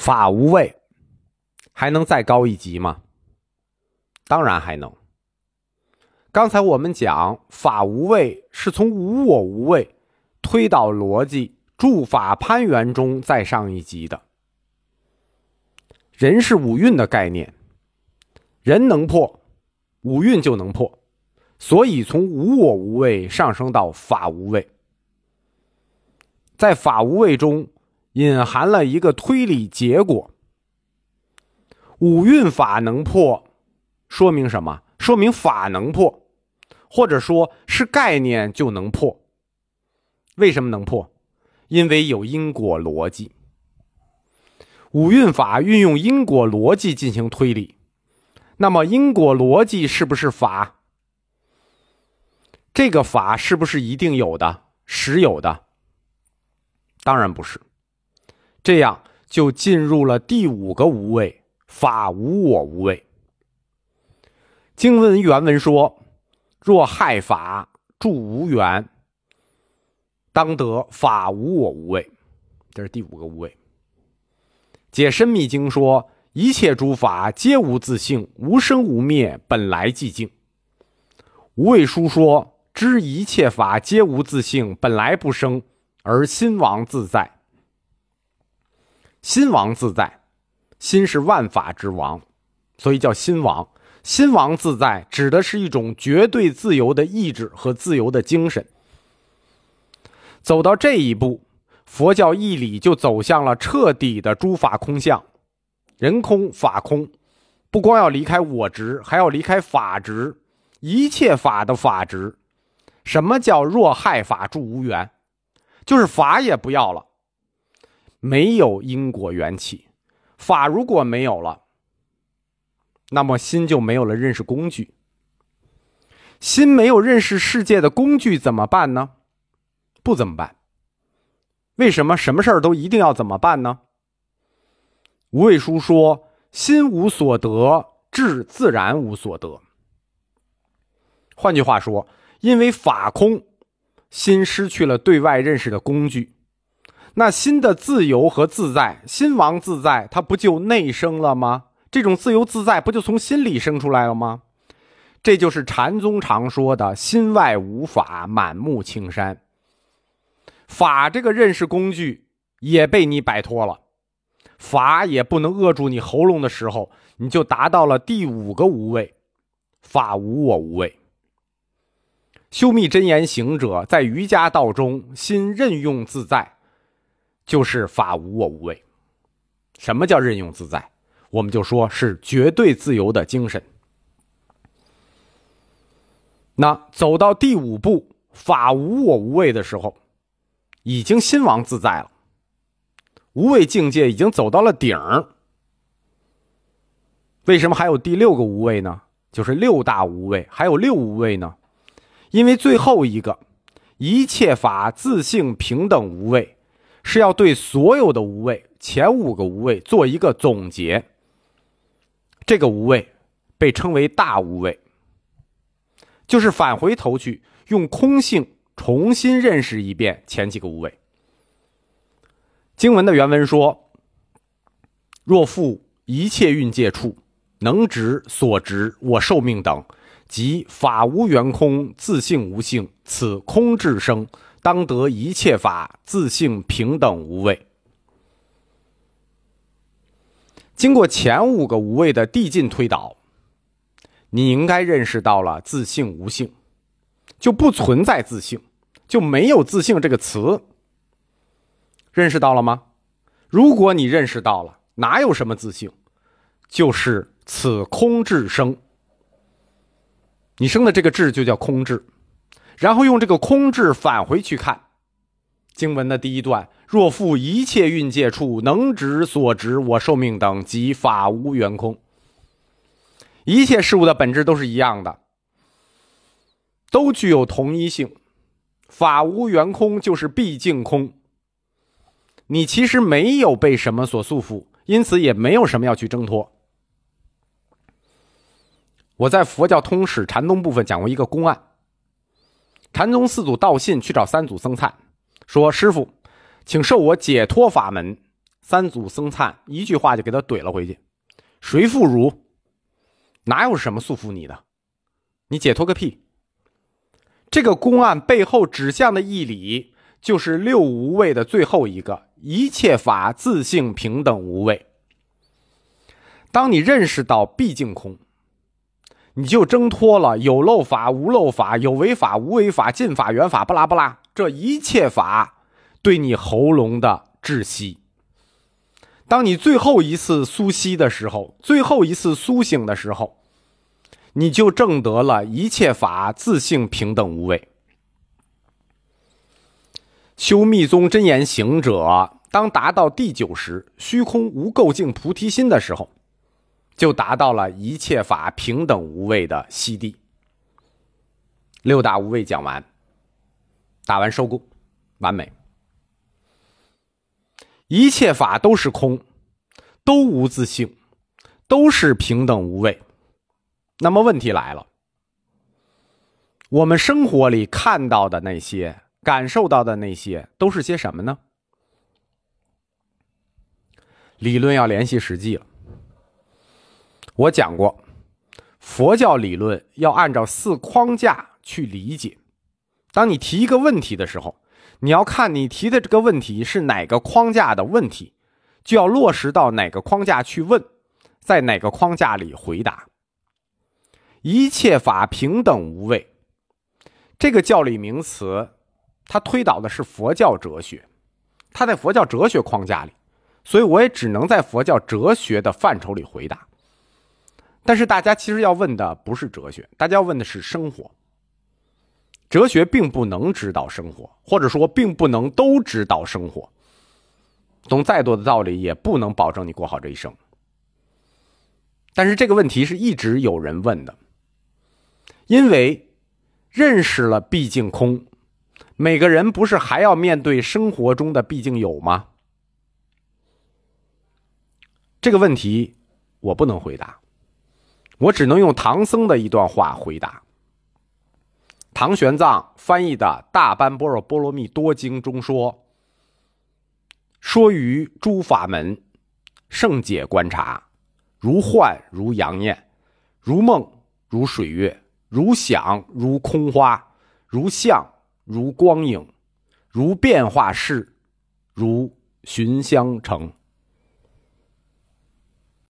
法无畏，还能再高一级吗？当然还能。刚才我们讲法无畏是从无我无畏推导逻辑诸法攀缘中再上一级的。人是五蕴的概念，人能破，五蕴就能破，所以从无我无畏上升到法无畏。在法无畏中。隐含了一个推理结果：五蕴法能破，说明什么？说明法能破，或者说是概念就能破。为什么能破？因为有因果逻辑。五蕴法运用因果逻辑进行推理，那么因果逻辑是不是法？这个法是不是一定有的、实有的？当然不是。这样就进入了第五个无畏法无我无畏。经文原文说：“若害法住无缘，当得法无我无畏。”这是第五个无畏。解深密经说：“一切诸法皆无自性，无生无灭，本来寂静。”无畏书说：“知一切法皆无自性，本来不生，而心王自在。”心王自在，心是万法之王，所以叫心王。心王自在指的是一种绝对自由的意志和自由的精神。走到这一步，佛教义理就走向了彻底的诸法空相，人空法空。不光要离开我执，还要离开法执，一切法的法执。什么叫若害法住无缘？就是法也不要了。没有因果缘起，法如果没有了，那么心就没有了认识工具。心没有认识世界的工具怎么办呢？不怎么办？为什么什么事儿都一定要怎么办呢？无畏书说：“心无所得，智自然无所得。”换句话说，因为法空，心失去了对外认识的工具。那心的自由和自在，心王自在，它不就内生了吗？这种自由自在不就从心里生出来了吗？这就是禅宗常说的“心外无法，满目青山”。法这个认识工具也被你摆脱了，法也不能扼住你喉咙的时候，你就达到了第五个无畏，法无我无畏。修密真言行者在瑜伽道中，心任用自在。就是法无我无畏，什么叫任用自在？我们就说是绝对自由的精神。那走到第五步法无我无畏的时候，已经心王自在了，无畏境界已经走到了顶儿。为什么还有第六个无畏呢？就是六大无畏，还有六无畏呢？因为最后一个一切法自性平等无畏。是要对所有的无畏前五个无畏做一个总结。这个无畏被称为大无畏，就是返回头去用空性重新认识一遍前几个无畏。经文的原文说：“若复一切蕴界处，能执所执我受命等，即法无缘空，自性无性，此空智生。”当得一切法自性平等无畏。经过前五个无畏的递进推导，你应该认识到了自性无性，就不存在自性，就没有自性这个词。认识到了吗？如果你认识到了，哪有什么自性？就是此空智生。你生的这个智就叫空智。然后用这个空智返回去看经文的第一段：若复一切蕴界处，能执所执我受命等，即法无缘空。一切事物的本质都是一样的，都具有同一性。法无缘空就是毕竟空。你其实没有被什么所束缚，因此也没有什么要去挣脱。我在佛教通史禅宗部分讲过一个公案。禅宗四祖道信去找三祖僧璨，说：“师傅，请授我解脱法门。”三祖僧璨一句话就给他怼了回去：“谁负汝？哪有什么束缚你的？你解脱个屁！”这个公案背后指向的义理，就是六无畏的最后一个：一切法自性平等无畏。当你认识到毕竟空，你就挣脱了有漏法、无漏法、有为法、无为法、尽法、缘法，不拉不拉，这一切法对你喉咙的窒息。当你最后一次苏息的时候，最后一次苏醒的时候，你就证得了一切法自性平等无畏。修密宗真言行者，当达到第九时虚空无垢净菩提心的时候，就达到了一切法平等无畏的西地。六大无畏讲完，打完收工，完美。一切法都是空，都无自性，都是平等无畏。那么问题来了，我们生活里看到的那些、感受到的那些，都是些什么呢？理论要联系实际了。我讲过，佛教理论要按照四框架去理解。当你提一个问题的时候，你要看你提的这个问题是哪个框架的问题，就要落实到哪个框架去问，在哪个框架里回答。一切法平等无畏，这个教理名词，它推导的是佛教哲学，它在佛教哲学框架里，所以我也只能在佛教哲学的范畴里回答。但是大家其实要问的不是哲学，大家要问的是生活。哲学并不能指导生活，或者说并不能都指导生活。懂再多的道理，也不能保证你过好这一生。但是这个问题是一直有人问的，因为认识了毕竟空，每个人不是还要面对生活中的毕竟有吗？这个问题我不能回答，我只能用唐僧的一段话回答。唐玄奘翻译的《大般般若波罗蜜多经》中说：“说于诸法门，圣解观察，如幻如阳焰，如梦如水月，如想如空花，如相如光影，如变化事，如寻香成。”